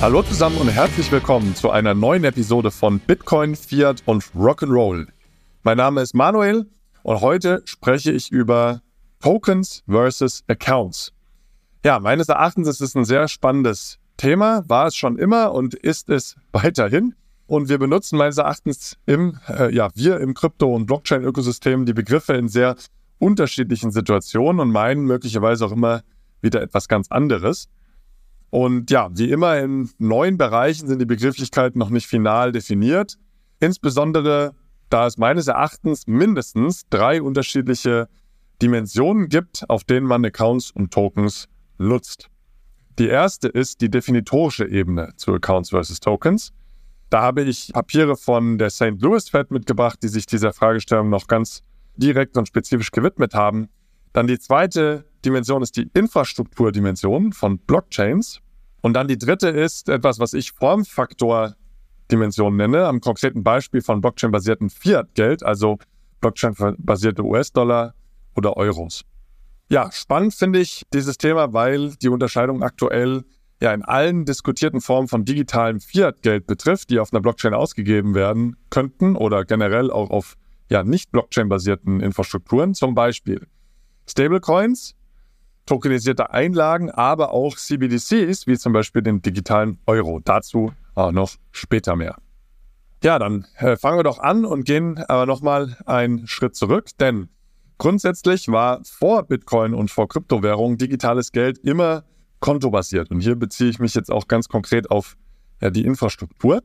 Hallo zusammen und herzlich willkommen zu einer neuen Episode von Bitcoin, Fiat und Rock'n'Roll. Mein Name ist Manuel und heute spreche ich über Tokens versus Accounts. Ja, meines Erachtens ist es ein sehr spannendes Thema, war es schon immer und ist es weiterhin. Und wir benutzen meines Erachtens im, äh, ja, wir im Krypto- und Blockchain-Ökosystem die Begriffe in sehr unterschiedlichen Situationen und meinen möglicherweise auch immer wieder etwas ganz anderes. Und ja, wie immer in neuen Bereichen sind die Begrifflichkeiten noch nicht final definiert. Insbesondere, da es meines Erachtens mindestens drei unterschiedliche Dimensionen gibt, auf denen man Accounts und Tokens nutzt. Die erste ist die definitorische Ebene zu Accounts versus Tokens. Da habe ich Papiere von der St. Louis Fed mitgebracht, die sich dieser Fragestellung noch ganz direkt und spezifisch gewidmet haben. Dann die zweite Dimension ist die Infrastrukturdimension von Blockchains. Und dann die dritte ist etwas, was ich Formfaktor-Dimension nenne, am konkreten Beispiel von Blockchain-basierten Fiat-Geld, also Blockchain-basierte US-Dollar oder Euros. Ja, spannend finde ich dieses Thema, weil die Unterscheidung aktuell ja in allen diskutierten Formen von digitalem Fiat-Geld betrifft, die auf einer Blockchain ausgegeben werden könnten oder generell auch auf ja nicht Blockchain-basierten Infrastrukturen, zum Beispiel Stablecoins, tokenisierte Einlagen, aber auch CBDCs, wie zum Beispiel den digitalen Euro. Dazu auch noch später mehr. Ja, dann äh, fangen wir doch an und gehen aber nochmal einen Schritt zurück, denn grundsätzlich war vor Bitcoin und vor Kryptowährungen digitales Geld immer kontobasiert. Und hier beziehe ich mich jetzt auch ganz konkret auf ja, die Infrastruktur.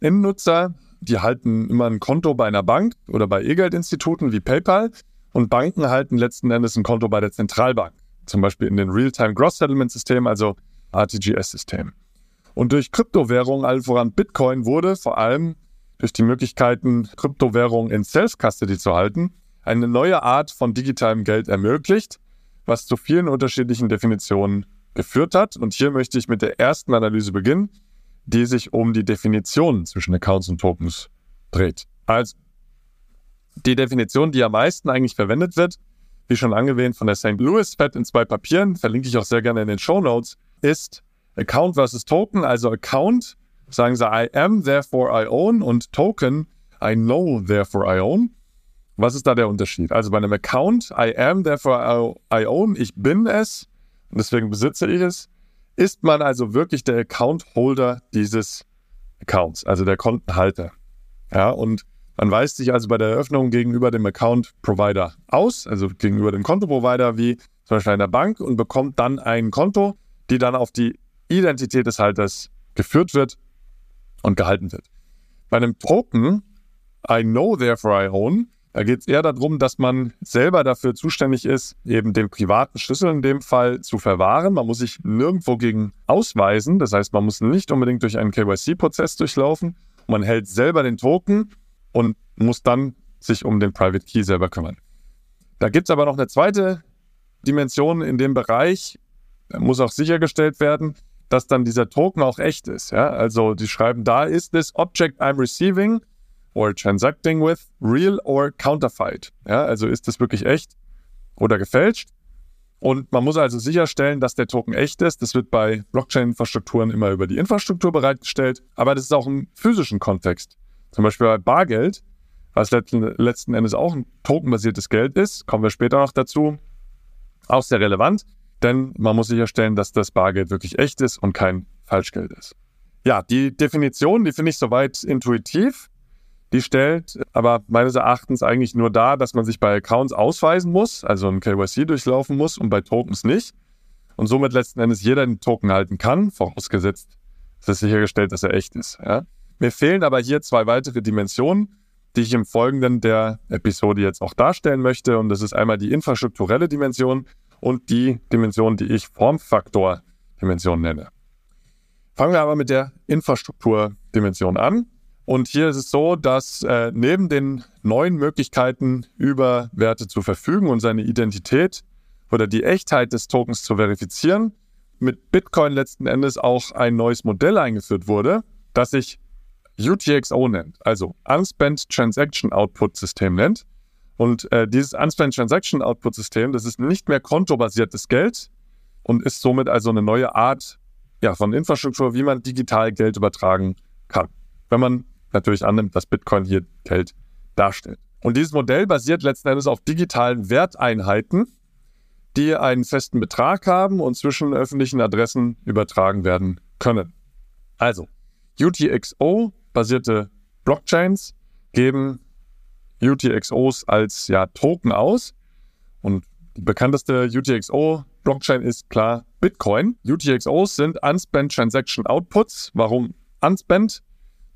Innennutzer, die halten immer ein Konto bei einer Bank oder bei E-Geldinstituten wie PayPal und Banken halten letzten Endes ein Konto bei der Zentralbank, zum Beispiel in den Real-Time Gross Settlement Systemen, also RTGS-Systemen. Und durch Kryptowährungen, allen voran Bitcoin, wurde vor allem durch die Möglichkeiten, Kryptowährungen in Self-Custody zu halten, eine neue Art von digitalem Geld ermöglicht, was zu vielen unterschiedlichen Definitionen geführt hat. Und hier möchte ich mit der ersten Analyse beginnen, die sich um die Definition zwischen Accounts und Tokens dreht. Also die Definition, die am meisten eigentlich verwendet wird, wie schon angewähnt von der St. Louis Fed in zwei Papieren, verlinke ich auch sehr gerne in den Show Notes, ist Account versus Token. Also Account, sagen sie I am, therefore I own und Token, I know, therefore I own. Was ist da der Unterschied? Also bei einem Account, I am, therefore I own, ich bin es und deswegen besitze ich es, ist man also wirklich der Account-Holder dieses Accounts, also der Kontenhalter. Ja, und man weist sich also bei der Eröffnung gegenüber dem Account-Provider aus, also gegenüber dem Kontoprovider wie zum Beispiel einer Bank und bekommt dann ein Konto, die dann auf die Identität des Halters geführt wird und gehalten wird. Bei einem Token, I know therefore I own, da geht es eher darum, dass man selber dafür zuständig ist, eben den privaten Schlüssel in dem Fall zu verwahren. Man muss sich nirgendwo gegen ausweisen. Das heißt, man muss nicht unbedingt durch einen KYC-Prozess durchlaufen. Man hält selber den Token und muss dann sich um den Private Key selber kümmern. Da gibt es aber noch eine zweite Dimension in dem Bereich, da muss auch sichergestellt werden, dass dann dieser Token auch echt ist. Ja? Also die schreiben, da ist this object I'm receiving or transacting with real or counterfeit. Ja? Also ist das wirklich echt oder gefälscht? Und man muss also sicherstellen, dass der Token echt ist. Das wird bei Blockchain-Infrastrukturen immer über die Infrastruktur bereitgestellt, aber das ist auch im physischen Kontext. Zum Beispiel bei Bargeld, was letzten Endes auch ein tokenbasiertes Geld ist, kommen wir später noch dazu, auch sehr relevant, denn man muss sicherstellen, dass das Bargeld wirklich echt ist und kein Falschgeld ist. Ja, die Definition, die finde ich soweit intuitiv. Die stellt aber meines Erachtens eigentlich nur dar, dass man sich bei Accounts ausweisen muss, also ein KYC durchlaufen muss und bei Tokens nicht. Und somit letzten Endes jeder den Token halten kann, vorausgesetzt, es ist sichergestellt, dass er echt ist. Ja? Mir fehlen aber hier zwei weitere Dimensionen, die ich im Folgenden der Episode jetzt auch darstellen möchte. Und das ist einmal die infrastrukturelle Dimension und die Dimension, die ich Formfaktor-Dimension nenne. Fangen wir aber mit der Infrastrukturdimension an. Und hier ist es so, dass äh, neben den neuen Möglichkeiten, über Werte zu verfügen und seine Identität oder die Echtheit des Tokens zu verifizieren, mit Bitcoin letzten Endes auch ein neues Modell eingeführt wurde, das sich UTXO nennt, also Unspent Transaction Output System nennt. Und äh, dieses Unspent Transaction Output System, das ist nicht mehr kontobasiertes Geld und ist somit also eine neue Art ja, von Infrastruktur, wie man digital Geld übertragen kann. Wenn man natürlich annimmt, dass Bitcoin hier Geld darstellt. Und dieses Modell basiert letzten Endes auf digitalen Werteinheiten, die einen festen Betrag haben und zwischen öffentlichen Adressen übertragen werden können. Also, UTXO-basierte Blockchains geben UTXOs als ja, Token aus. Und die bekannteste UTXO-Blockchain ist klar Bitcoin. UTXOs sind Unspent Transaction Outputs. Warum Unspent?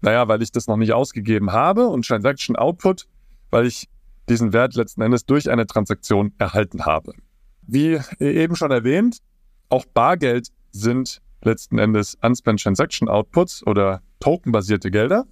Naja, weil ich das noch nicht ausgegeben habe und Transaction Output, weil ich diesen Wert letzten Endes durch eine Transaktion erhalten habe. Wie eben schon erwähnt, auch Bargeld sind letzten Endes Unspent Transaction Outputs oder tokenbasierte Gelder.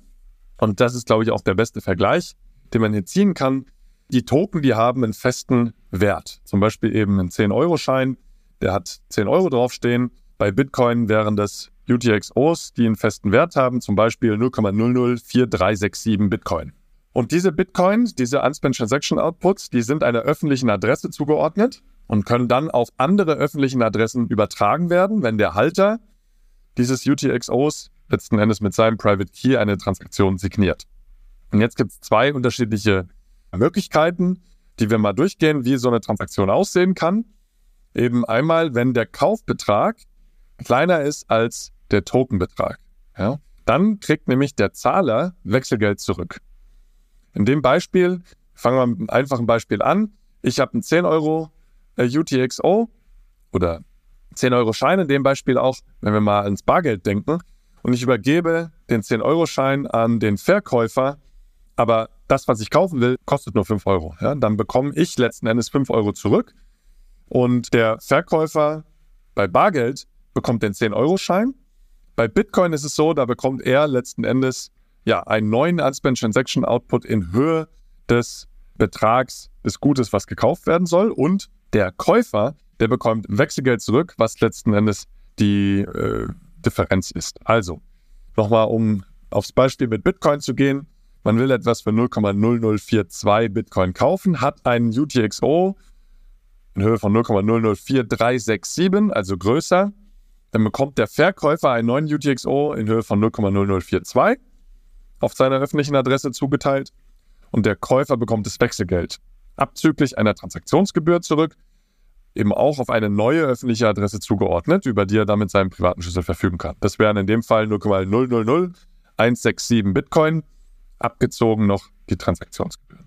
Und das ist, glaube ich, auch der beste Vergleich, den man hier ziehen kann. Die Token, die haben einen festen Wert. Zum Beispiel eben einen 10-Euro-Schein, der hat 10 Euro draufstehen. Bei Bitcoin wären das UTXOs, die einen festen Wert haben, zum Beispiel 0,004367 Bitcoin. Und diese Bitcoin, diese Unspent Transaction Outputs, die sind einer öffentlichen Adresse zugeordnet und können dann auf andere öffentlichen Adressen übertragen werden, wenn der Halter dieses UTXOs letzten Endes mit seinem Private Key eine Transaktion signiert. Und jetzt gibt es zwei unterschiedliche Möglichkeiten, die wir mal durchgehen, wie so eine Transaktion aussehen kann. Eben einmal, wenn der Kaufbetrag kleiner ist als der Tokenbetrag. Ja? Dann kriegt nämlich der Zahler Wechselgeld zurück. In dem Beispiel, fangen wir mit einem einfachen Beispiel an. Ich habe einen 10 Euro äh, UTXO oder 10 Euro Schein in dem Beispiel auch, wenn wir mal ans Bargeld denken, und ich übergebe den 10 Euro Schein an den Verkäufer, aber das, was ich kaufen will, kostet nur 5 Euro. Ja? Dann bekomme ich letzten Endes 5 Euro zurück und der Verkäufer bei Bargeld bekommt den 10 Euro Schein. Bei Bitcoin ist es so, da bekommt er letzten Endes ja einen neuen Unspent Transaction Output in Höhe des Betrags des Gutes, was gekauft werden soll und der Käufer, der bekommt Wechselgeld zurück, was letzten Endes die äh, Differenz ist. Also, nochmal, um aufs Beispiel mit Bitcoin zu gehen. Man will etwas für 0,0042 Bitcoin kaufen, hat einen UTXO in Höhe von 0,004367, also größer. Dann bekommt der Verkäufer einen neuen UTXO in Höhe von 0,0042 auf seiner öffentlichen Adresse zugeteilt und der Käufer bekommt das Wechselgeld abzüglich einer Transaktionsgebühr zurück, eben auch auf eine neue öffentliche Adresse zugeordnet, über die er dann mit seinem privaten Schlüssel verfügen kann. Das wären in dem Fall 0,000167 Bitcoin, abgezogen noch die Transaktionsgebühren.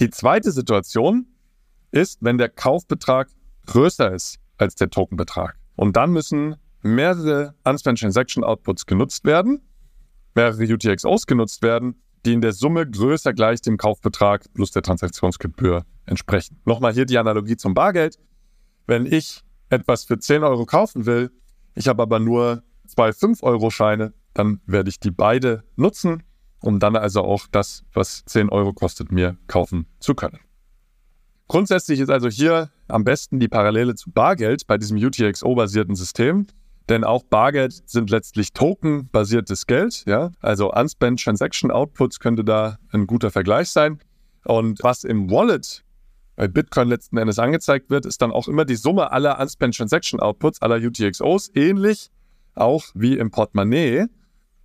Die zweite Situation ist, wenn der Kaufbetrag größer ist als der Tokenbetrag. Und dann müssen mehrere Unspent Transaction Outputs genutzt werden, mehrere UTXOs genutzt werden, die in der Summe größer gleich dem Kaufbetrag plus der Transaktionsgebühr entsprechen. Nochmal hier die Analogie zum Bargeld. Wenn ich etwas für 10 Euro kaufen will, ich habe aber nur zwei 5-Euro-Scheine, dann werde ich die beide nutzen, um dann also auch das, was 10 Euro kostet, mir kaufen zu können. Grundsätzlich ist also hier am besten die Parallele zu Bargeld bei diesem UTXO-basierten System. Denn auch Bargeld sind letztlich Token-basiertes Geld. Ja? Also Unspent Transaction Outputs könnte da ein guter Vergleich sein. Und was im Wallet bei Bitcoin letzten Endes angezeigt wird, ist dann auch immer die Summe aller Unspent Transaction Outputs, aller UTXOs, ähnlich auch wie im Portemonnaie.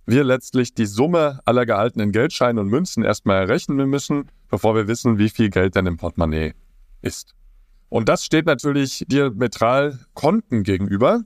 Wir letztlich die Summe aller gehaltenen Geldscheine und Münzen erstmal errechnen müssen, bevor wir wissen, wie viel Geld denn im Portemonnaie ist. Und das steht natürlich diametral Konten gegenüber.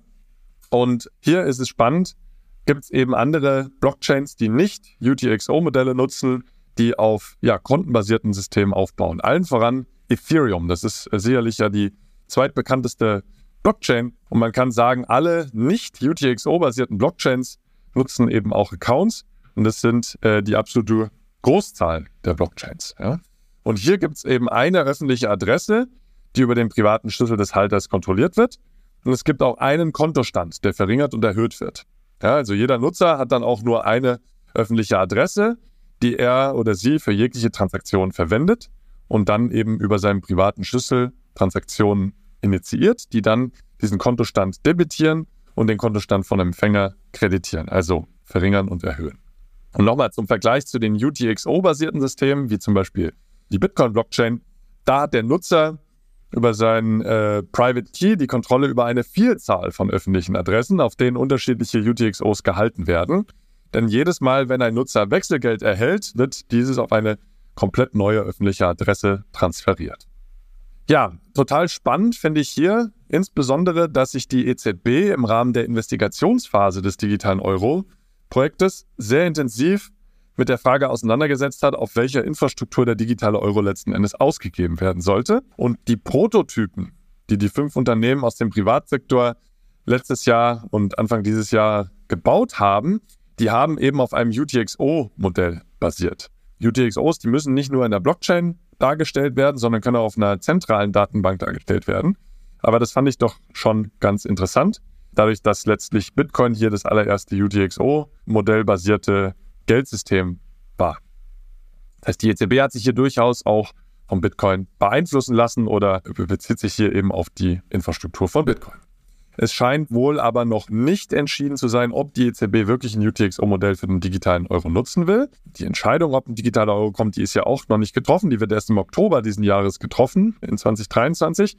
Und hier ist es spannend, gibt es eben andere Blockchains, die nicht UTXO-Modelle nutzen, die auf ja, kontenbasierten Systemen aufbauen. Allen voran Ethereum. Das ist sicherlich ja die zweitbekannteste Blockchain. Und man kann sagen, alle nicht UTXO-basierten Blockchains nutzen eben auch Accounts. Und das sind äh, die absolute Großzahl der Blockchains. Ja? Und hier gibt es eben eine öffentliche Adresse, die über den privaten Schlüssel des Halters kontrolliert wird. Und es gibt auch einen Kontostand, der verringert und erhöht wird. Ja, also jeder Nutzer hat dann auch nur eine öffentliche Adresse, die er oder sie für jegliche Transaktion verwendet und dann eben über seinen privaten Schlüssel Transaktionen initiiert, die dann diesen Kontostand debitieren und den Kontostand von Empfänger kreditieren, also verringern und erhöhen. Und nochmal zum Vergleich zu den UTXO-basierten Systemen, wie zum Beispiel die Bitcoin-Blockchain, da hat der Nutzer über seinen äh, Private Key die Kontrolle über eine Vielzahl von öffentlichen Adressen, auf denen unterschiedliche UTXOs gehalten werden. Denn jedes Mal, wenn ein Nutzer Wechselgeld erhält, wird dieses auf eine komplett neue öffentliche Adresse transferiert. Ja, total spannend finde ich hier insbesondere, dass sich die EZB im Rahmen der Investigationsphase des digitalen Euro-Projektes sehr intensiv mit der Frage auseinandergesetzt hat, auf welcher Infrastruktur der digitale Euro letzten Endes ausgegeben werden sollte. Und die Prototypen, die die fünf Unternehmen aus dem Privatsektor letztes Jahr und Anfang dieses Jahr gebaut haben, die haben eben auf einem UTXO-Modell basiert. UTXOs, die müssen nicht nur in der Blockchain dargestellt werden, sondern können auch auf einer zentralen Datenbank dargestellt werden. Aber das fand ich doch schon ganz interessant. Dadurch, dass letztlich Bitcoin hier das allererste UTXO-Modell basierte Geldsystem war. Das heißt, die EZB hat sich hier durchaus auch vom Bitcoin beeinflussen lassen oder bezieht sich hier eben auf die Infrastruktur von Bitcoin. Es scheint wohl aber noch nicht entschieden zu sein, ob die EZB wirklich ein UTXO-Modell für den digitalen Euro nutzen will. Die Entscheidung, ob ein digitaler Euro kommt, die ist ja auch noch nicht getroffen. Die wird erst im Oktober diesen Jahres getroffen, in 2023.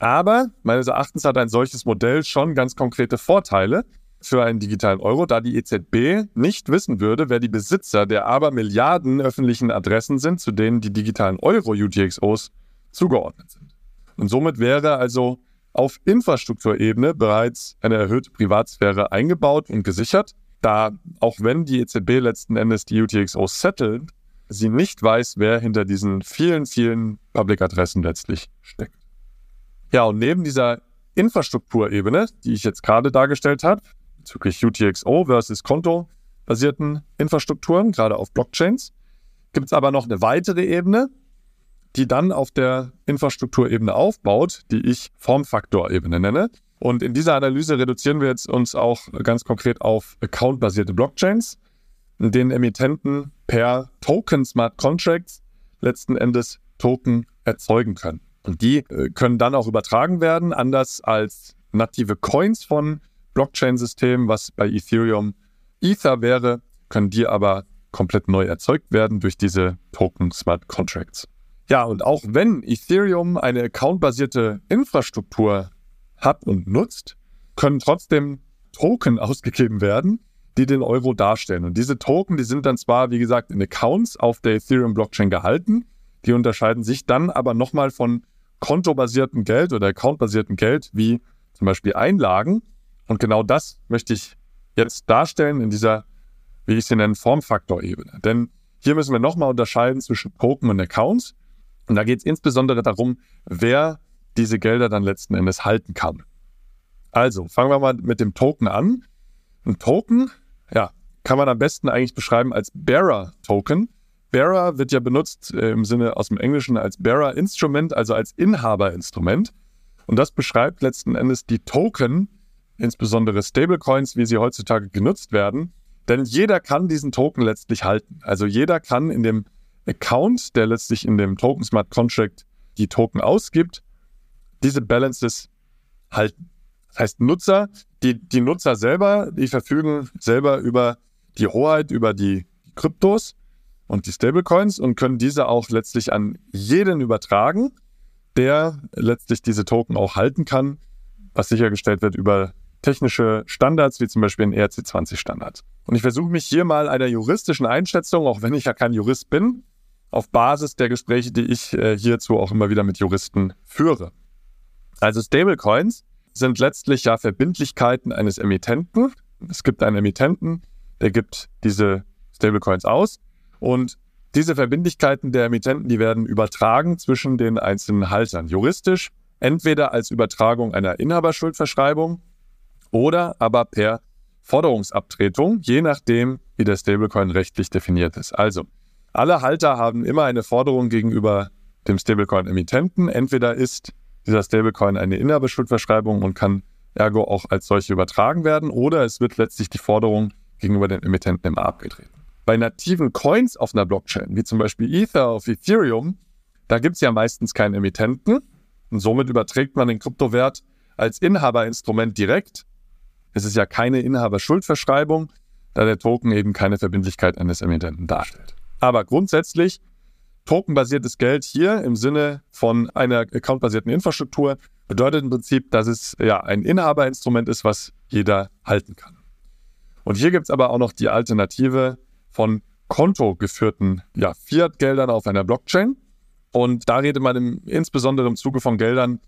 Aber meines Erachtens hat ein solches Modell schon ganz konkrete Vorteile für einen digitalen Euro, da die EZB nicht wissen würde, wer die Besitzer der aber Milliarden öffentlichen Adressen sind, zu denen die digitalen Euro-UTXOs zugeordnet sind. Und somit wäre also auf Infrastrukturebene bereits eine erhöhte Privatsphäre eingebaut und gesichert, da auch wenn die EZB letzten Endes die UTXOs settelt, sie nicht weiß, wer hinter diesen vielen, vielen Public-Adressen letztlich steckt. Ja, und neben dieser Infrastrukturebene, die ich jetzt gerade dargestellt habe, bezüglich UTXO versus Konto-basierten Infrastrukturen, gerade auf Blockchains, gibt es aber noch eine weitere Ebene, die dann auf der Infrastrukturebene aufbaut, die ich Formfaktorebene nenne. Und in dieser Analyse reduzieren wir jetzt uns auch ganz konkret auf accountbasierte Blockchains, in denen Emittenten per Token Smart Contracts letzten Endes Token erzeugen können. Und die äh, können dann auch übertragen werden, anders als native Coins von Blockchain-Systemen, was bei Ethereum Ether wäre, können die aber komplett neu erzeugt werden durch diese Token Smart Contracts. Ja, und auch wenn Ethereum eine accountbasierte Infrastruktur hat und nutzt, können trotzdem Token ausgegeben werden, die den Euro darstellen. Und diese Token, die sind dann zwar, wie gesagt, in Accounts auf der Ethereum-Blockchain gehalten, die unterscheiden sich dann aber nochmal von kontobasiertem Geld oder accountbasiertem Geld, wie zum Beispiel Einlagen. Und genau das möchte ich jetzt darstellen in dieser, wie ich sie nenne, Formfaktorebene. Denn hier müssen wir nochmal unterscheiden zwischen Token und Accounts. Und da geht es insbesondere darum, wer diese Gelder dann letzten Endes halten kann. Also, fangen wir mal mit dem Token an. Ein Token, ja, kann man am besten eigentlich beschreiben als Bearer-Token. Bearer wird ja benutzt äh, im Sinne aus dem Englischen als Bearer-Instrument, also als Inhaberinstrument. Und das beschreibt letzten Endes die Token, insbesondere Stablecoins, wie sie heutzutage genutzt werden. Denn jeder kann diesen Token letztlich halten. Also jeder kann in dem Account, der letztlich in dem Token Smart Contract die Token ausgibt, diese Balances halten. Das heißt, Nutzer, die, die Nutzer selber, die verfügen selber über die Hoheit über die Kryptos und die Stablecoins und können diese auch letztlich an jeden übertragen, der letztlich diese Token auch halten kann, was sichergestellt wird über technische Standards, wie zum Beispiel ein ERC20-Standard. Und ich versuche mich hier mal einer juristischen Einschätzung, auch wenn ich ja kein Jurist bin, auf Basis der Gespräche, die ich äh, hierzu auch immer wieder mit Juristen führe. Also Stablecoins sind letztlich ja Verbindlichkeiten eines Emittenten. Es gibt einen Emittenten, der gibt diese Stablecoins aus und diese Verbindlichkeiten der Emittenten, die werden übertragen zwischen den einzelnen Haltern. Juristisch entweder als Übertragung einer Inhaberschuldverschreibung oder aber per Forderungsabtretung, je nachdem, wie der Stablecoin rechtlich definiert ist. Also alle Halter haben immer eine Forderung gegenüber dem Stablecoin-Emittenten. Entweder ist dieser Stablecoin eine Inhabeschuldverschreibung und kann ergo auch als solche übertragen werden, oder es wird letztlich die Forderung gegenüber dem Emittenten immer abgetreten. Bei nativen Coins auf einer Blockchain, wie zum Beispiel Ether auf Ethereum, da gibt es ja meistens keinen Emittenten und somit überträgt man den Kryptowert als Inhaberinstrument direkt. Es ist ja keine Inhaberschuldverschreibung, da der Token eben keine Verbindlichkeit eines Emittenten darstellt. Aber grundsätzlich, tokenbasiertes Geld hier im Sinne von einer accountbasierten Infrastruktur bedeutet im Prinzip, dass es ja ein Inhaberinstrument ist, was jeder halten kann. Und hier gibt es aber auch noch die Alternative von kontogeführten ja, Fiat-Geldern auf einer Blockchain. Und da redet man im, insbesondere im Zuge von Geldern,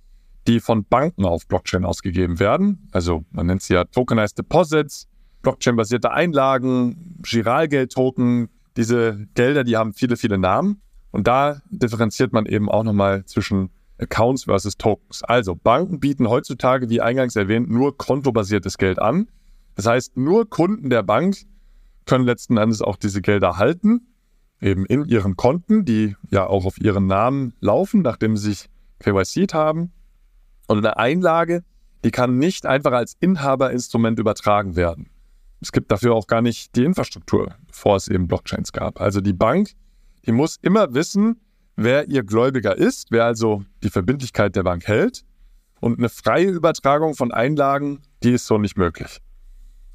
die von Banken auf Blockchain ausgegeben werden. Also man nennt sie ja Tokenized Deposits, Blockchain-basierte Einlagen, Giralgeld-Token. Diese Gelder, die haben viele, viele Namen. Und da differenziert man eben auch nochmal zwischen Accounts versus Tokens. Also Banken bieten heutzutage, wie eingangs erwähnt, nur kontobasiertes Geld an. Das heißt, nur Kunden der Bank können letzten Endes auch diese Gelder halten, eben in ihren Konten, die ja auch auf ihren Namen laufen, nachdem sie sich KYC haben. Und eine Einlage, die kann nicht einfach als Inhaberinstrument übertragen werden. Es gibt dafür auch gar nicht die Infrastruktur, bevor es eben Blockchains gab. Also die Bank die muss immer wissen, wer ihr Gläubiger ist, wer also die Verbindlichkeit der Bank hält. Und eine freie Übertragung von Einlagen, die ist so nicht möglich.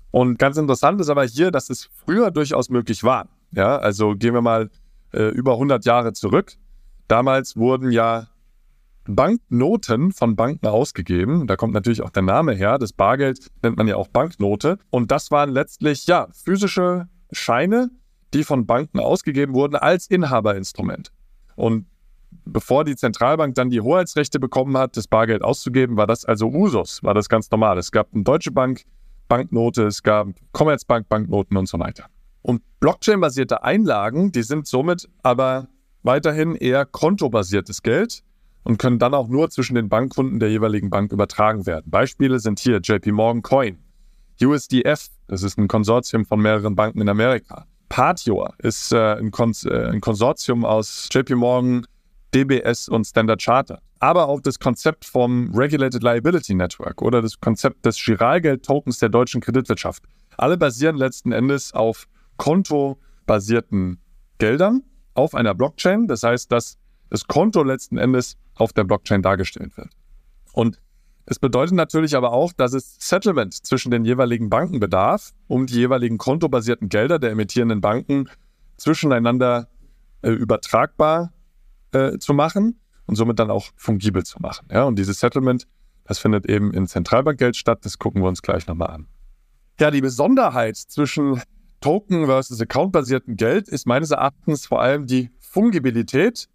Und ganz interessant ist aber hier, dass es früher durchaus möglich war. Ja, also gehen wir mal äh, über 100 Jahre zurück. Damals wurden ja Banknoten von Banken ausgegeben. Da kommt natürlich auch der Name her. Das Bargeld nennt man ja auch Banknote. Und das waren letztlich ja physische Scheine, die von Banken ausgegeben wurden als Inhaberinstrument. Und bevor die Zentralbank dann die Hoheitsrechte bekommen hat, das Bargeld auszugeben, war das also Usus, war das ganz normal. Es gab eine Deutsche Bank Banknote, es gab Commerzbank Banknoten und so weiter. Und Blockchain-basierte Einlagen, die sind somit aber weiterhin eher kontobasiertes Geld und können dann auch nur zwischen den Bankkunden der jeweiligen Bank übertragen werden. Beispiele sind hier JP Morgan Coin, USDF, das ist ein Konsortium von mehreren Banken in Amerika. Patio ist äh, ein, Kons äh, ein Konsortium aus JP Morgan, DBS und Standard Charter. Aber auch das Konzept vom Regulated Liability Network oder das Konzept des Giralgeld-Tokens der deutschen Kreditwirtschaft. Alle basieren letzten Endes auf kontobasierten Geldern auf einer Blockchain. Das heißt, dass das Konto letzten Endes auf der Blockchain dargestellt wird. Und es bedeutet natürlich aber auch, dass es Settlement zwischen den jeweiligen Banken bedarf, um die jeweiligen kontobasierten Gelder der emittierenden Banken zwischeneinander äh, übertragbar äh, zu machen und somit dann auch fungibel zu machen. Ja, und dieses Settlement, das findet eben in Zentralbankgeld statt. Das gucken wir uns gleich nochmal an. Ja, die Besonderheit zwischen Token versus Account-basierten Geld ist meines Erachtens vor allem die Fungibilität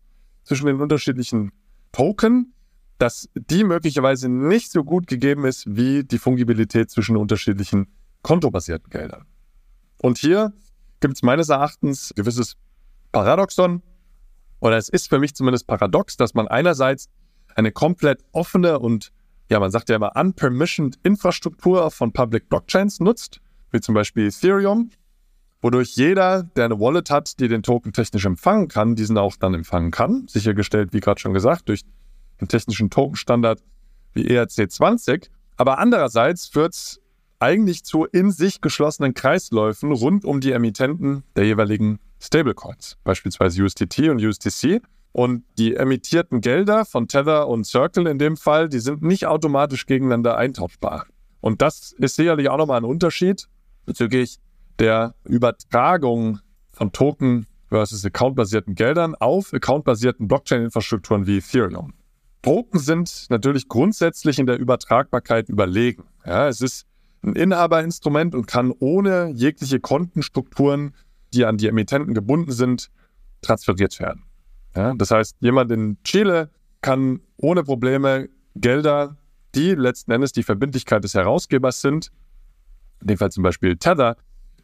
zwischen den unterschiedlichen Token dass die möglicherweise nicht so gut gegeben ist wie die Fungibilität zwischen unterschiedlichen kontobasierten Geldern. Und hier gibt es meines Erachtens gewisses Paradoxon, oder es ist für mich zumindest paradox, dass man einerseits eine komplett offene und, ja, man sagt ja immer unpermissioned Infrastruktur von Public Blockchains nutzt, wie zum Beispiel Ethereum, wodurch jeder, der eine Wallet hat, die den Token technisch empfangen kann, diesen auch dann empfangen kann. Sichergestellt, wie gerade schon gesagt, durch einen technischen Tokenstandard wie ERC20. Aber andererseits führt es eigentlich zu in sich geschlossenen Kreisläufen rund um die Emittenten der jeweiligen Stablecoins, beispielsweise USDT und USDC. Und die emittierten Gelder von Tether und Circle in dem Fall, die sind nicht automatisch gegeneinander eintauschbar. Und das ist sicherlich auch nochmal ein Unterschied bezüglich der Übertragung von Token versus accountbasierten Geldern auf accountbasierten Blockchain-Infrastrukturen wie Ethereum. Token sind natürlich grundsätzlich in der Übertragbarkeit überlegen. Ja, es ist ein Inhaberinstrument und kann ohne jegliche Kontenstrukturen, die an die Emittenten gebunden sind, transferiert werden. Ja, das heißt, jemand in Chile kann ohne Probleme Gelder, die letzten Endes die Verbindlichkeit des Herausgebers sind, in dem Fall zum Beispiel Tether,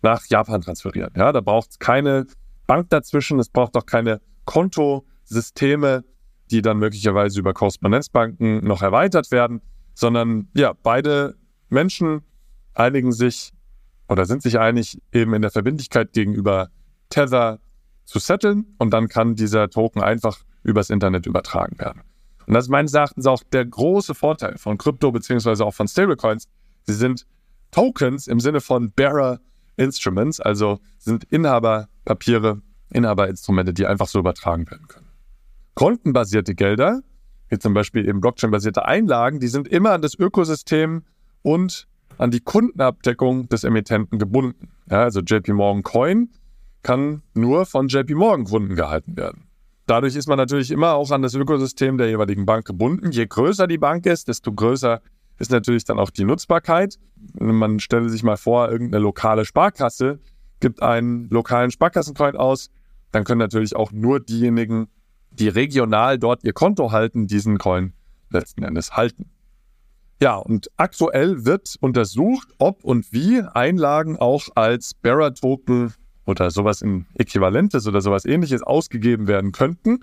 nach Japan transferieren. Ja, da braucht es keine Bank dazwischen, es braucht auch keine Kontosysteme, die dann möglicherweise über Korrespondenzbanken noch erweitert werden, sondern ja, beide Menschen einigen sich oder sind sich einig, eben in der Verbindlichkeit gegenüber Tether zu setteln und dann kann dieser Token einfach übers Internet übertragen werden. Und das ist meines Erachtens auch der große Vorteil von Krypto beziehungsweise auch von Stablecoins. Sie sind Tokens im Sinne von Bearer Instruments, also sind Inhaberpapiere, Inhaberinstrumente, die einfach so übertragen werden können. Kontenbasierte Gelder, wie zum Beispiel eben Blockchain-basierte Einlagen, die sind immer an das Ökosystem und an die Kundenabdeckung des Emittenten gebunden. Ja, also JP Morgan Coin kann nur von JP Morgan Kunden gehalten werden. dadurch ist man natürlich immer auch an das Ökosystem der jeweiligen Bank gebunden. Je größer die Bank ist, desto größer ist natürlich dann auch die Nutzbarkeit. Man stelle sich mal vor, irgendeine lokale Sparkasse gibt einen lokalen Sparkassencoin aus, dann können natürlich auch nur diejenigen, die regional dort ihr Konto halten, diesen Coin letzten Endes halten. Ja, und aktuell wird untersucht, ob und wie Einlagen auch als Bearer-Token oder sowas in Äquivalentes oder sowas ähnliches ausgegeben werden könnten.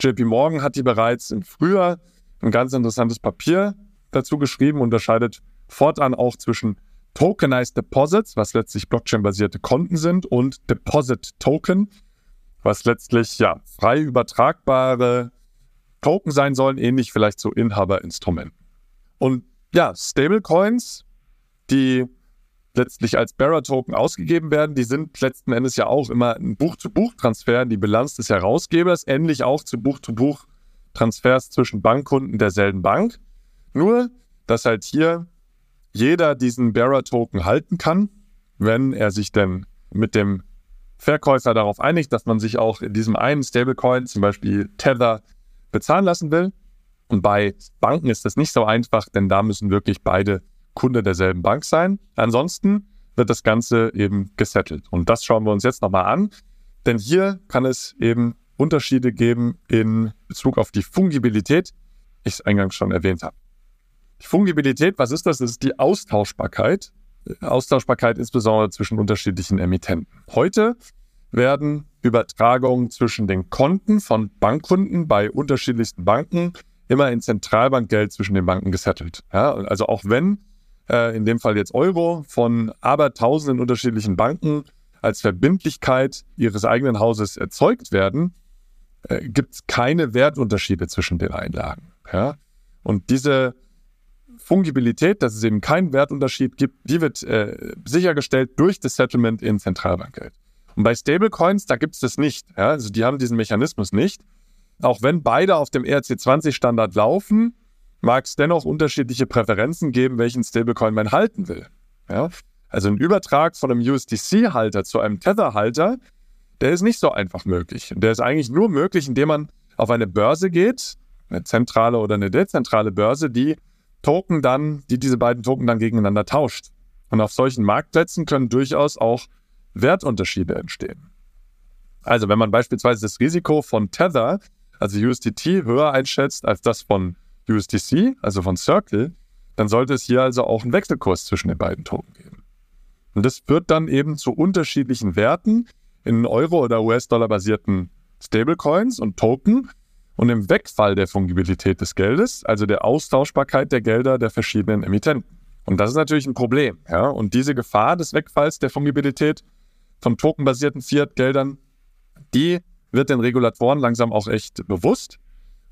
JP Morgan hat die bereits im Frühjahr ein ganz interessantes Papier dazu geschrieben, unterscheidet fortan auch zwischen Tokenized Deposits, was letztlich Blockchain-basierte Konten sind, und Deposit Token, was letztlich ja frei übertragbare Token sein sollen, ähnlich vielleicht zu Inhaberinstrumenten. Und ja, Stablecoins, die letztlich als Bearer-Token ausgegeben werden, die sind letzten Endes ja auch immer ein Buch-zu-Buch-Transfer in die Bilanz des Herausgebers, ähnlich auch zu Buch-zu-Buch-Transfers zwischen Bankkunden derselben Bank. Nur, dass halt hier jeder diesen Bearer-Token halten kann, wenn er sich denn mit dem Verkäufer darauf einigt, dass man sich auch in diesem einen Stablecoin, zum Beispiel Tether, bezahlen lassen will. Und bei Banken ist das nicht so einfach, denn da müssen wirklich beide Kunde derselben Bank sein. Ansonsten wird das Ganze eben gesettelt. Und das schauen wir uns jetzt nochmal an. Denn hier kann es eben Unterschiede geben in Bezug auf die Fungibilität, ich es eingangs schon erwähnt habe. Fungibilität, was ist das? Das ist die Austauschbarkeit. Austauschbarkeit insbesondere zwischen unterschiedlichen Emittenten. Heute werden Übertragungen zwischen den Konten von Bankkunden bei unterschiedlichsten Banken immer in Zentralbankgeld zwischen den Banken gesettelt. Ja, also auch wenn äh, in dem Fall jetzt Euro von abertausenden unterschiedlichen Banken als Verbindlichkeit ihres eigenen Hauses erzeugt werden, äh, gibt es keine Wertunterschiede zwischen den Einlagen. Ja? Und diese Fungibilität, dass es eben keinen Wertunterschied gibt, die wird äh, sichergestellt durch das Settlement in Zentralbankgeld. Und bei Stablecoins, da gibt es das nicht. Ja? Also die haben diesen Mechanismus nicht. Auch wenn beide auf dem ERC20-Standard laufen, mag es dennoch unterschiedliche Präferenzen geben, welchen Stablecoin man halten will. Ja? Also ein Übertrag von einem USDC-Halter zu einem Tether-Halter, der ist nicht so einfach möglich. Der ist eigentlich nur möglich, indem man auf eine Börse geht, eine zentrale oder eine dezentrale Börse, die Token dann, die diese beiden Token dann gegeneinander tauscht. Und auf solchen Marktplätzen können durchaus auch Wertunterschiede entstehen. Also wenn man beispielsweise das Risiko von Tether, also USDT, höher einschätzt als das von USDC, also von Circle, dann sollte es hier also auch einen Wechselkurs zwischen den beiden Token geben. Und das führt dann eben zu unterschiedlichen Werten in Euro- oder US-Dollar basierten Stablecoins und Token, und im Wegfall der Fungibilität des Geldes, also der Austauschbarkeit der Gelder der verschiedenen Emittenten. Und das ist natürlich ein Problem. Ja? Und diese Gefahr des Wegfalls der Fungibilität von tokenbasierten Fiat-Geldern, die wird den Regulatoren langsam auch echt bewusst.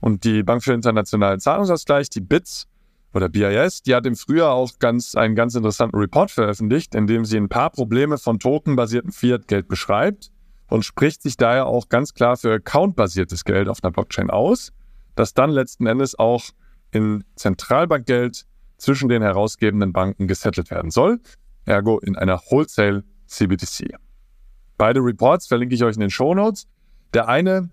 Und die Bank für internationalen Zahlungsausgleich, die BITS oder BIS, die hat im Frühjahr auch ganz, einen ganz interessanten Report veröffentlicht, in dem sie ein paar Probleme von tokenbasierten Fiat-Geld beschreibt und spricht sich daher auch ganz klar für accountbasiertes Geld auf einer Blockchain aus, das dann letzten Endes auch in Zentralbankgeld zwischen den herausgebenden Banken gesettelt werden soll, ergo in einer Wholesale CBDC. Beide Reports verlinke ich euch in den Show Notes. Der eine,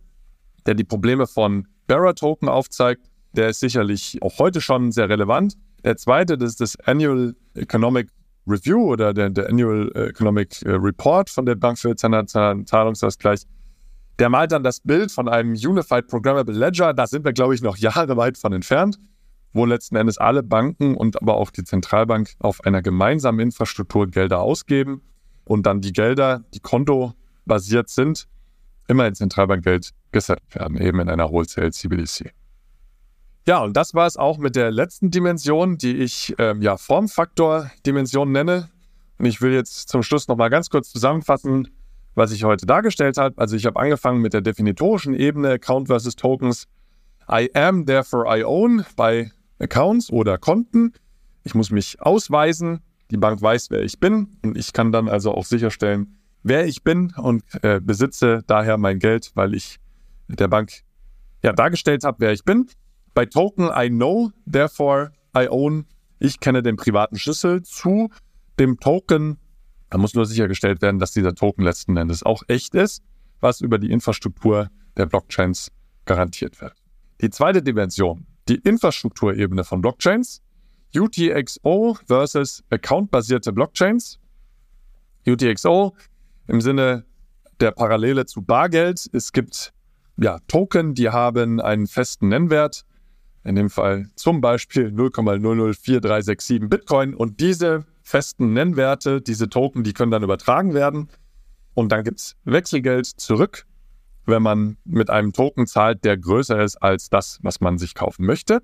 der die Probleme von Bearer-Token aufzeigt, der ist sicherlich auch heute schon sehr relevant. Der zweite, das ist das Annual Economic Review oder der, der Annual Economic äh, Report von der Bank für internationalen Zahlungsausgleich, der malt dann das Bild von einem Unified Programmable Ledger. Da sind wir, glaube ich, noch Jahre weit von entfernt, wo letzten Endes alle Banken und aber auch die Zentralbank auf einer gemeinsamen Infrastruktur Gelder ausgeben und dann die Gelder, die kontobasiert sind, immer in Zentralbankgeld gesetzt werden, eben in einer Wholesale CBDC. Ja, und das war es auch mit der letzten Dimension, die ich ähm, ja Formfaktor-Dimension nenne. Und ich will jetzt zum Schluss nochmal ganz kurz zusammenfassen, was ich heute dargestellt habe. Also ich habe angefangen mit der definitorischen Ebene Account versus Tokens. I am, therefore I own bei Accounts oder Konten. Ich muss mich ausweisen. Die Bank weiß, wer ich bin. Und ich kann dann also auch sicherstellen, wer ich bin und äh, besitze daher mein Geld, weil ich der Bank ja dargestellt habe, wer ich bin. Bei Token I know, therefore I own. Ich kenne den privaten Schlüssel zu dem Token. Da muss nur sichergestellt werden, dass dieser Token letzten Endes auch echt ist, was über die Infrastruktur der Blockchains garantiert wird. Die zweite Dimension, die Infrastrukturebene von Blockchains, UTXO versus accountbasierte Blockchains. UTXO im Sinne der Parallele zu Bargeld. Es gibt ja, Token, die haben einen festen Nennwert, in dem Fall zum Beispiel 0,004367 Bitcoin. Und diese festen Nennwerte, diese Token, die können dann übertragen werden. Und dann gibt es Wechselgeld zurück, wenn man mit einem Token zahlt, der größer ist als das, was man sich kaufen möchte.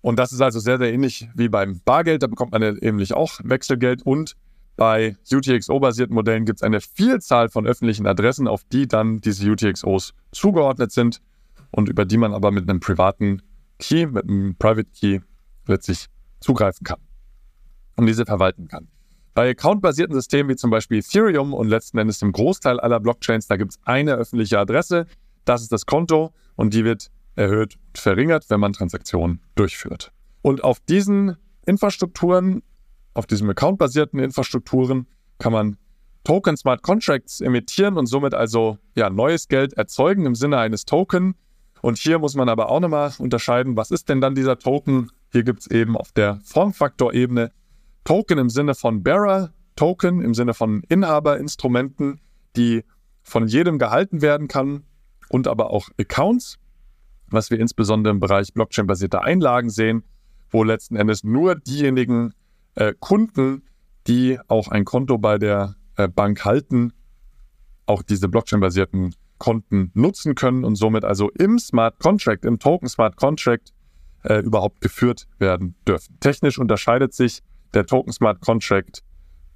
Und das ist also sehr, sehr ähnlich wie beim Bargeld. Da bekommt man ja nämlich auch Wechselgeld. Und bei UTXO-basierten Modellen gibt es eine Vielzahl von öffentlichen Adressen, auf die dann diese UTXOs zugeordnet sind und über die man aber mit einem privaten Key, mit einem Private Key letztlich zugreifen kann und diese verwalten kann. Bei accountbasierten Systemen wie zum Beispiel Ethereum und letzten Endes dem Großteil aller Blockchains, da gibt es eine öffentliche Adresse, das ist das Konto und die wird erhöht und verringert, wenn man Transaktionen durchführt. Und auf diesen Infrastrukturen, auf diesen accountbasierten Infrastrukturen kann man Token Smart Contracts emittieren und somit also ja, neues Geld erzeugen im Sinne eines Token. Und hier muss man aber auch nochmal unterscheiden, was ist denn dann dieser Token? Hier gibt es eben auf der Formfaktorebene Token im Sinne von Bearer, Token im Sinne von Inhaberinstrumenten, die von jedem gehalten werden kann und aber auch Accounts, was wir insbesondere im Bereich Blockchain-basierter Einlagen sehen, wo letzten Endes nur diejenigen äh, Kunden, die auch ein Konto bei der äh, Bank halten, auch diese Blockchain-basierten Konten nutzen können und somit also im Smart Contract, im Token Smart Contract äh, überhaupt geführt werden dürfen. Technisch unterscheidet sich der Token Smart Contract,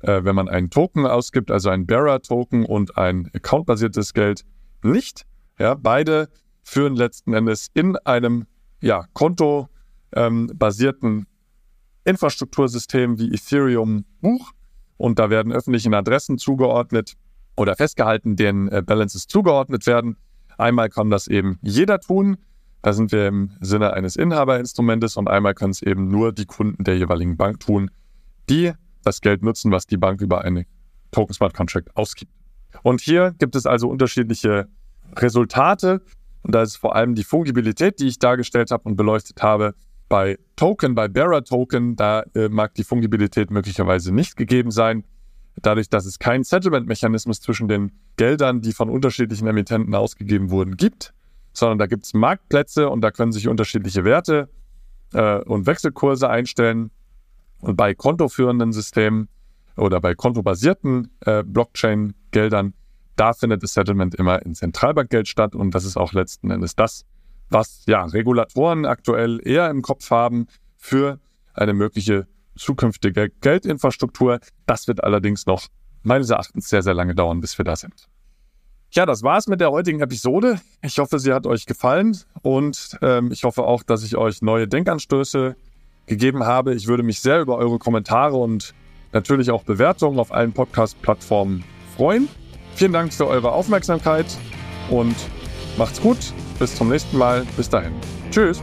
äh, wenn man einen Token ausgibt, also ein Bearer-Token und ein Account-basiertes Geld, nicht. Ja, beide führen letzten Endes in einem ja, Konto-basierten ähm, Infrastruktursystem wie Ethereum Buch und da werden öffentlichen Adressen zugeordnet oder festgehalten, denen äh, Balances zugeordnet werden. Einmal kann das eben jeder tun, da sind wir im Sinne eines Inhaberinstrumentes und einmal können es eben nur die Kunden der jeweiligen Bank tun, die das Geld nutzen, was die Bank über einen Token Smart Contract ausgibt. Und hier gibt es also unterschiedliche Resultate und da ist vor allem die Fungibilität, die ich dargestellt habe und beleuchtet habe. Bei Token, bei Bearer Token, da äh, mag die Fungibilität möglicherweise nicht gegeben sein. Dadurch, dass es keinen Settlement-Mechanismus zwischen den Geldern, die von unterschiedlichen Emittenten ausgegeben wurden, gibt, sondern da gibt es Marktplätze und da können sich unterschiedliche Werte äh, und Wechselkurse einstellen. Und bei kontoführenden Systemen oder bei kontobasierten äh, Blockchain-Geldern, da findet das Settlement immer in Zentralbankgeld statt und das ist auch letzten Endes das, was ja Regulatoren aktuell eher im Kopf haben für eine mögliche zukünftige Geldinfrastruktur. Das wird allerdings noch meines Erachtens sehr, sehr lange dauern, bis wir da sind. Ja, das war's mit der heutigen Episode. Ich hoffe, sie hat euch gefallen und ähm, ich hoffe auch, dass ich euch neue Denkanstöße gegeben habe. Ich würde mich sehr über eure Kommentare und natürlich auch Bewertungen auf allen Podcast-Plattformen freuen. Vielen Dank für eure Aufmerksamkeit und macht's gut. Bis zum nächsten Mal. Bis dahin. Tschüss.